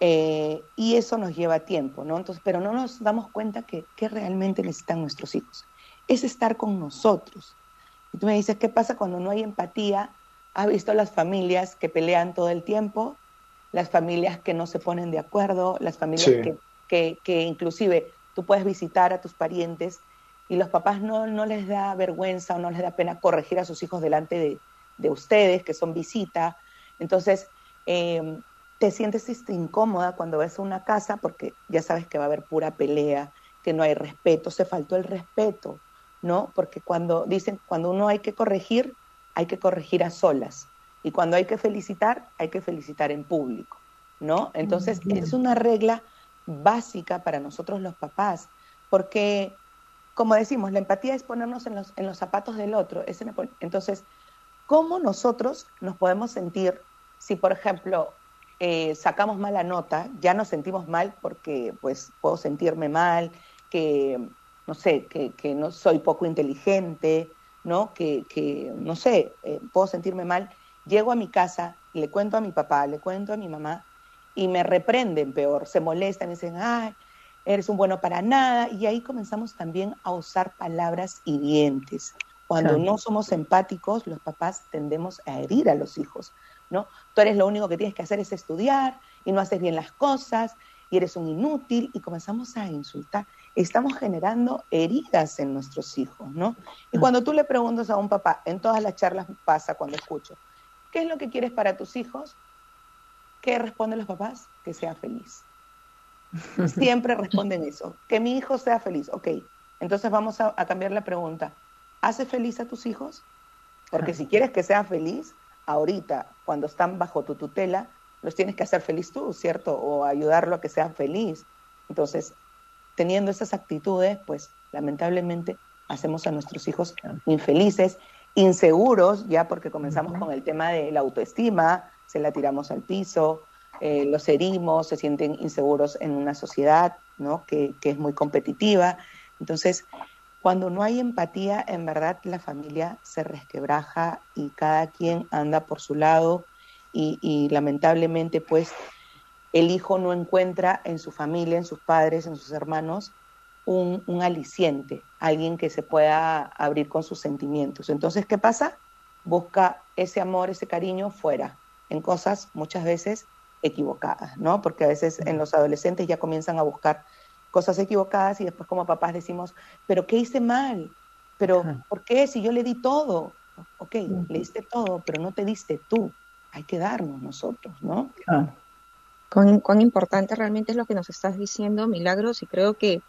Eh, y eso nos lleva tiempo, ¿no? Entonces, pero no nos damos cuenta que, que realmente necesitan nuestros hijos. Es estar con nosotros. Y tú me dices, ¿qué pasa cuando no hay empatía? Has visto las familias que pelean todo el tiempo, las familias que no se ponen de acuerdo, las familias que, que, inclusive tú puedes visitar a tus parientes y los papás no, no les da vergüenza o no les da pena corregir a sus hijos delante de, de ustedes, que son visita. Entonces, eh, te sientes incómoda cuando ves a una casa porque ya sabes que va a haber pura pelea, que no hay respeto, se faltó el respeto, ¿no? Porque cuando dicen, cuando uno hay que corregir, hay que corregir a solas. Y cuando hay que felicitar, hay que felicitar en público, ¿no? Entonces, es una regla básica para nosotros los papás, porque, como decimos, la empatía es ponernos en los, en los zapatos del otro. entonces, ¿cómo nosotros nos podemos sentir si, por ejemplo, eh, sacamos mala nota, ya nos sentimos mal porque pues puedo sentirme mal, que no sé, que, no soy poco inteligente, ¿no? Que, que no sé, eh, puedo sentirme mal. Llego a mi casa, le cuento a mi papá, le cuento a mi mamá y me reprenden peor, se molestan y dicen, ay, eres un bueno para nada. Y ahí comenzamos también a usar palabras hirientes. Cuando no somos empáticos, los papás tendemos a herir a los hijos. ¿No? Tú eres lo único que tienes que hacer es estudiar y no haces bien las cosas y eres un inútil y comenzamos a insultar. Estamos generando heridas en nuestros hijos, ¿no? Y cuando tú le preguntas a un papá, en todas las charlas pasa cuando escucho, ¿qué es lo que quieres para tus hijos? ¿Qué responden los papás? Que sea feliz. Siempre responden eso, que mi hijo sea feliz. Ok, entonces vamos a, a cambiar la pregunta. ¿Hace feliz a tus hijos? Porque si quieres que sea feliz, ahorita, cuando están bajo tu tutela, los tienes que hacer feliz tú, ¿cierto? O ayudarlo a que sea feliz. Entonces, teniendo esas actitudes, pues lamentablemente hacemos a nuestros hijos infelices, inseguros, ya porque comenzamos con el tema de la autoestima, se la tiramos al piso, eh, los herimos, se sienten inseguros en una sociedad ¿no? que, que es muy competitiva. Entonces, cuando no hay empatía, en verdad la familia se resquebraja y cada quien anda por su lado y, lamentablemente pues el hijo no encuentra en su familia, en sus padres, en sus hermanos, un, aliciente, alguien que se pueda abrir con sus sentimientos. Entonces, ¿qué pasa? Busca ese amor, ese cariño fuera, en cosas muchas veces equivocadas, ¿no? Porque a veces en los adolescentes ya comienzan a buscar cosas equivocadas y después como papás decimos, pero ¿qué hice mal? Pero ¿por qué? Si yo le di todo. Ok, le diste todo, pero no te diste tú. Hay que darnos nosotros, ¿no? Cuán, importante realmente es lo que nos estás diciendo, Milagros, y creo que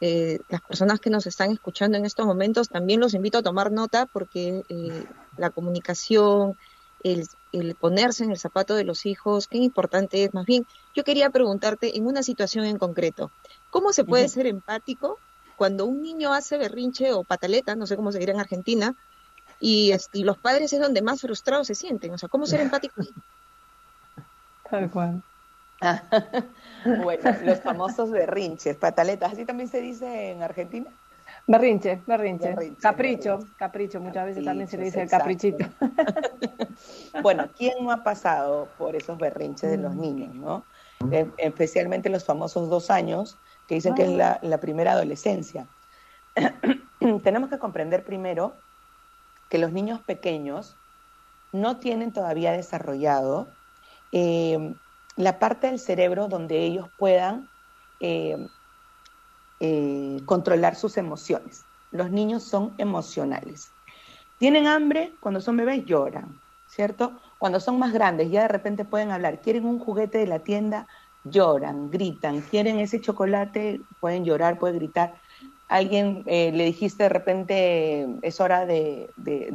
eh, las personas que nos están escuchando en estos momentos también los invito a tomar nota porque eh, la comunicación, el, el, ponerse en el zapato de los hijos, qué importante es. Más bien, yo quería preguntarte en una situación en concreto, ¿Cómo se puede ser empático cuando un niño hace berrinche o pataleta, no sé cómo se dirá en Argentina, y, los padres es donde más frustrados se sienten? O sea, ¿cómo ser empático? Tal cual. bueno, los famosos berrinches, pataletas, ¿así también se dice en Argentina? Berrinche, berrinche. capricho, capricho, muchas veces también se le dice el caprichito. bueno, ¿quién no ha pasado por esos berrinches de los mm. niños, no? Eh, especialmente los famosos dos años, que dicen que es la, primera adolescencia. Tenemos que comprender primero que los niños pequeños no tienen todavía desarrollado eh, la parte del cerebro donde ellos puedan eh, eh, controlar sus emociones. Los niños son emocionales. Tienen hambre, cuando son bebés lloran, ¿cierto? Cuando son más grandes, ya de repente pueden hablar, quieren un juguete de la tienda, lloran, gritan, quieren ese chocolate, pueden llorar, pueden gritar. Alguien eh, le dijiste de repente es hora de,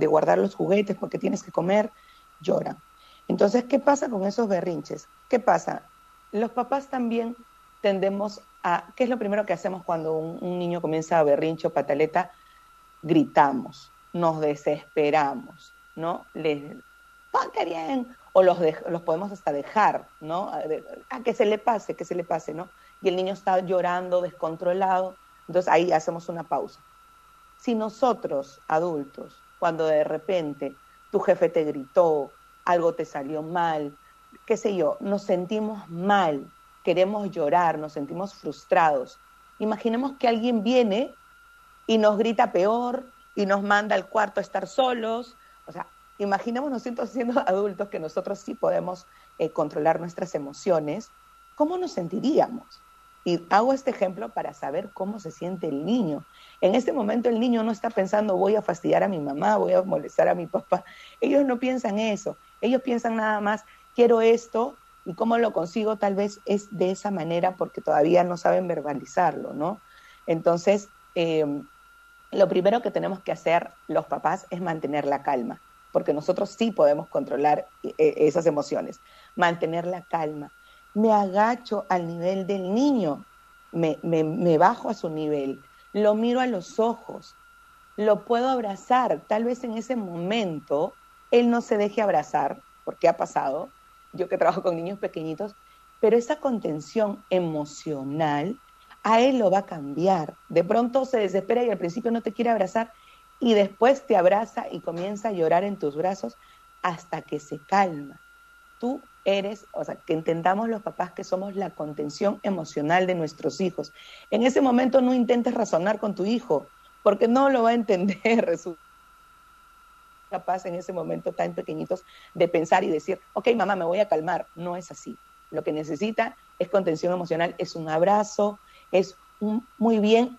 guardar los juguetes porque tienes que comer, lloran. Entonces, ¿qué pasa con esos berrinches? ¿Qué pasa? Los papás también tendemos a, ¿qué es lo primero que hacemos cuando un, niño comienza a berrinche o pataleta? Gritamos, nos desesperamos, ¿no? Les, ponte bien, o los, los podemos hasta dejar, ¿no? A, que se le pase, que se le pase, ¿no? Y el niño está llorando, descontrolado, entonces ahí hacemos una pausa. Si nosotros, adultos, cuando de repente tu jefe te gritó, algo te salió mal, qué sé yo, nos sentimos mal, queremos llorar, nos sentimos frustrados, imaginemos que alguien viene y nos grita peor y nos manda al cuarto a estar solos, o sea, imaginemos nosotros siendo adultos que nosotros sí podemos eh, controlar nuestras emociones, ¿cómo nos sentiríamos? Y hago este ejemplo para saber cómo se siente el niño. En este momento el niño no está pensando voy a fastidiar a mi mamá, voy a molestar a mi papá. Ellos no piensan eso. Ellos piensan nada más, quiero esto y cómo lo consigo tal vez es de esa manera porque todavía no saben verbalizarlo, ¿no? Entonces, eh, lo primero que tenemos que hacer los papás es mantener la calma, porque nosotros sí podemos controlar eh, esas emociones. Mantener la calma. Me agacho al nivel del niño, me, me bajo a su nivel, lo miro a los ojos, lo puedo abrazar. Tal vez en ese momento él no se deje abrazar, porque ha pasado, yo que trabajo con niños pequeñitos, pero esa contención emocional a él lo va a cambiar. De pronto se desespera y al principio no te quiere abrazar y después te abraza y comienza a llorar en tus brazos hasta que se calma. Tú eres, o sea, que entendamos los papás que somos la contención emocional de nuestros hijos. En ese momento no intentes razonar con tu hijo, porque no lo va a entender. capaz en ese momento tan pequeñitos de pensar y decir, ok, mamá, me voy a calmar. No es así. Lo que necesita es contención emocional, es un abrazo, es muy bien,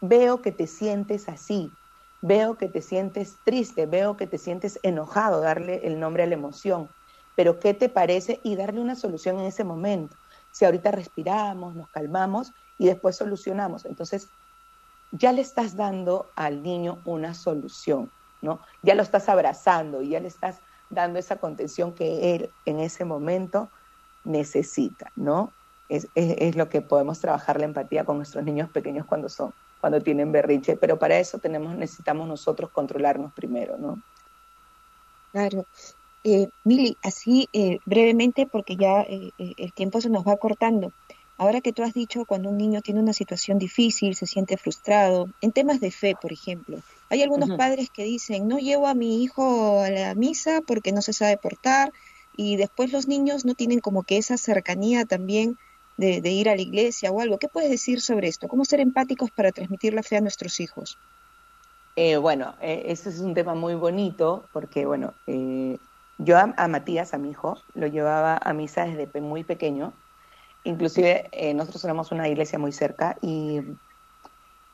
veo que te sientes así, veo que te sientes triste, veo que te sientes enojado, darle el nombre a la emoción, pero ¿qué te parece? Y darle una solución en ese momento. Si ahorita respiramos, nos calmamos y después solucionamos. Entonces, ya le estás dando al niño una solución, ¿no? Ya lo estás abrazando y ya le estás dando esa contención que él en ese momento necesita, ¿no? Es, es, lo que podemos trabajar la empatía con nuestros niños pequeños cuando son, cuando tienen berrinche, pero para eso tenemos, necesitamos nosotros controlarnos primero, ¿no? Claro. Eh, Mili, así eh, brevemente, porque ya eh, eh, el tiempo se nos va cortando. Ahora que tú has dicho, cuando un niño tiene una situación difícil, se siente frustrado, en temas de fe, por ejemplo, hay algunos padres que dicen, no llevo a mi hijo a la misa porque no se sabe portar, y después los niños no tienen como que esa cercanía también de, ir a la iglesia o algo. ¿Qué puedes decir sobre esto? ¿Cómo ser empáticos para transmitir la fe a nuestros hijos? Eh, bueno, eh, ese es un tema muy bonito porque, bueno, eh, yo a, Matías, a mi hijo, lo llevaba a misa desde muy pequeño. Inclusive nosotros éramos una iglesia muy cerca y,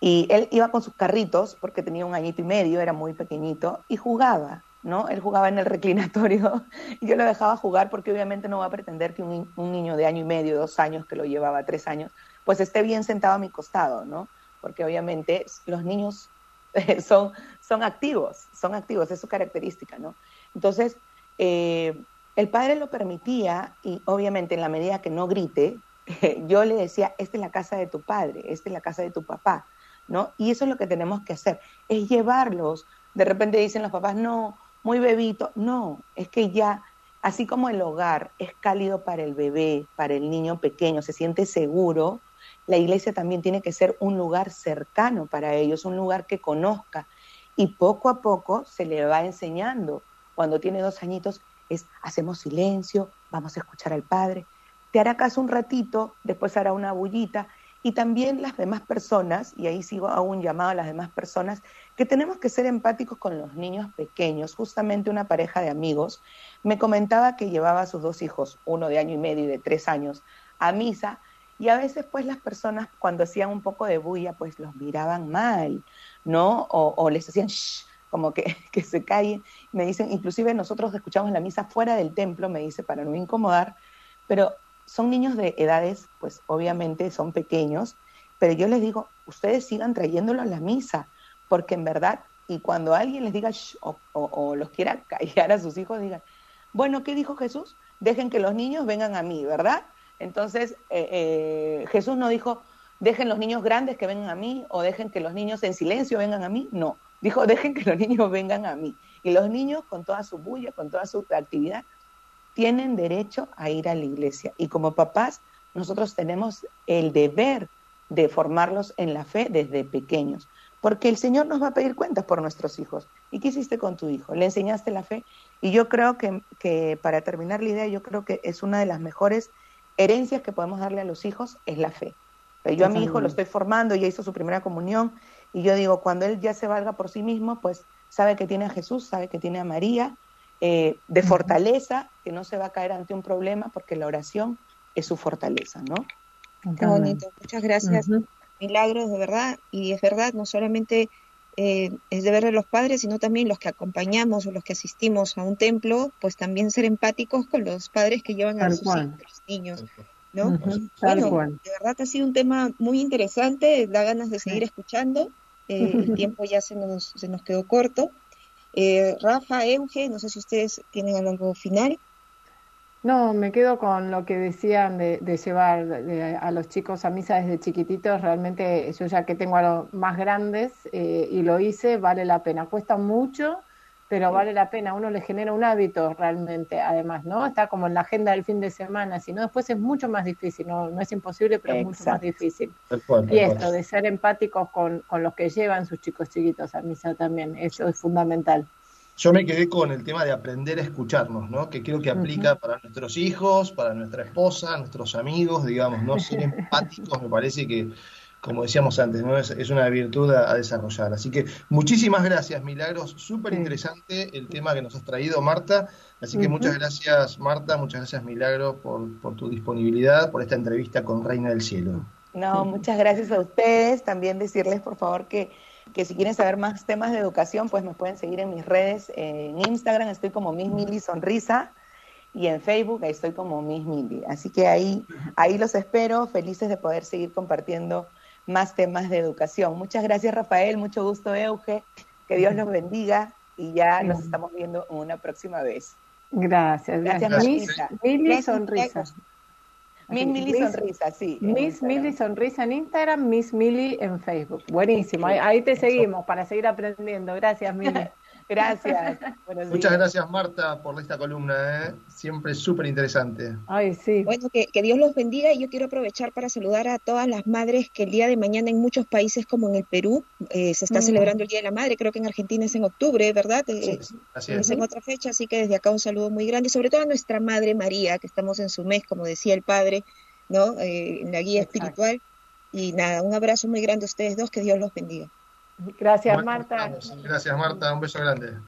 y él iba con sus carritos porque tenía un añito y medio, era muy pequeñito, y jugaba. ¿No? Él jugaba en el reclinatorio y yo lo dejaba jugar porque obviamente no va a pretender que un, niño de año y medio, dos años, que lo llevaba tres años, pues esté bien sentado a mi costado, ¿no? Porque obviamente los niños son, son activos, son activos, es su característica, ¿no? Entonces, eh, el padre lo permitía y obviamente en la medida que no grite, yo le decía, esta es la casa de tu padre, esta es la casa de tu papá, ¿no? Y eso es lo que tenemos que hacer, es llevarlos. De repente dicen los papás, no, muy bebito. No, es que ya, así como el hogar es cálido para el bebé, para el niño pequeño, se siente seguro, la iglesia también tiene que ser un lugar cercano para ellos, un lugar que conozca. Y poco a poco se le va enseñando. Cuando tiene dos añitos es, hacemos silencio, vamos a escuchar al padre. Te hará caso un ratito, después hará una bullita y también las demás personas, y ahí sigo a un llamado a las demás personas, que tenemos que ser empáticos con los niños pequeños. Justamente una pareja de amigos me comentaba que llevaba a sus dos hijos, uno de año y medio y de tres años, a misa, y a veces pues las personas cuando hacían un poco de bulla pues los miraban mal, ¿no? O, les hacían shh, como que, que se callen. Me dicen, inclusive nosotros escuchamos la misa fuera del templo, me dice, para no incomodar, pero son niños de edades, pues obviamente son pequeños, pero yo les digo, ustedes sigan trayéndolo a la misa, porque en verdad, y cuando alguien les diga o, los quiera callar a sus hijos, digan, bueno, ¿qué dijo Jesús? Dejen que los niños vengan a mí, ¿verdad? Entonces, eh, eh, Jesús no dijo, dejen los niños grandes que vengan a mí, o dejen que los niños en silencio vengan a mí, no, dijo, dejen que los niños vengan a mí. Y los niños, con toda su bulla, con toda su actividad, tienen derecho a ir a la iglesia. Y como papás, nosotros tenemos el deber de formarlos en la fe desde pequeños, porque el Señor nos va a pedir cuentas por nuestros hijos. ¿Y qué hiciste con tu hijo? ¿Le enseñaste la fe? Y yo creo que, que para terminar la idea, yo creo que es una de las mejores herencias que podemos darle a los hijos, es la fe. Yo a mi hijo lo estoy formando, ya hizo su primera comunión, y yo digo, cuando él ya se valga por sí mismo, pues sabe que tiene a Jesús, sabe que tiene a María, eh, de fortaleza, que no se va a caer ante un problema porque la oración es su fortaleza, ¿no? Qué bonito, muchas gracias. Milagros, de verdad, y es verdad, no solamente eh, es deber de los padres, sino también los que acompañamos o los que asistimos a un templo, pues también ser empáticos con los padres que llevan a sus niños. ¿no? bueno, de verdad ha sido un tema muy interesante, da ganas de seguir escuchando, eh, el tiempo ya se nos, se nos quedó corto. Eh, Rafa, Euge, no sé si ustedes tienen algo final. No, me quedo con lo que decían de, llevar a los chicos a misa desde chiquititos. Realmente yo ya que tengo a los más grandes eh, y lo hice, vale la pena. Cuesta mucho, pero vale la pena. Uno le genera un hábito realmente, además, ¿no? Está como en la agenda del fin de semana, si no después es mucho más difícil. No, no es imposible, pero es mucho más difícil. y esto de ser empáticos con, con los que llevan sus chicos chiquitos a misa también, eso es fundamental. Yo me quedé con el tema de aprender a escucharnos, ¿no? Que creo que aplica para nuestros hijos, para nuestra esposa, nuestros amigos, digamos, ¿no? Ser empáticos me parece que, como decíamos antes, ¿no? Es, una virtud a, desarrollar. Así que muchísimas gracias, Milagros. Súper interesante el tema que nos has traído, Marta. Así que muchas gracias, Marta, muchas gracias, Milagros, por, por tu disponibilidad, por esta entrevista con Reina del Cielo. No, muchas gracias a ustedes. También decirles, por favor, que que si quieren saber más temas de educación, pues me pueden seguir en mis redes. En Instagram estoy como Miss Mili Sonrisa y en Facebook ahí estoy como Miss Mili. Así que ahí, ahí los espero, felices de poder seguir compartiendo más temas de educación. Muchas gracias Rafael, mucho gusto Euge, que Dios los bendiga y ya nos estamos viendo una próxima vez. Gracias, gracias. gracias. Mili Sonrisa. Miss Mili Sonrisa, sí. Miss Mili Sonrisa en Instagram, Miss Mili en Facebook. Buenísimo, ahí, te seguimos para seguir aprendiendo. Gracias, Mili. Gracias. Muchas gracias, Marta, por esta columna. ¿eh? Siempre súper interesante. Ay, sí. Bueno, que, Dios los bendiga y yo quiero aprovechar para saludar a todas las madres que el día de mañana en muchos países, como en el Perú, eh, se está celebrando el Día de la Madre. Creo que en Argentina es en octubre, ¿verdad? Eh, sí, así es. es en otra fecha, así que desde acá un saludo muy grande y sobre todo a nuestra Madre María, que estamos en su mes, como decía el Padre, ¿no? en la guía espiritual. Y nada, un abrazo muy grande a ustedes dos, que Dios los bendiga. Gracias, Marta. Gracias, Marta. Un beso grande.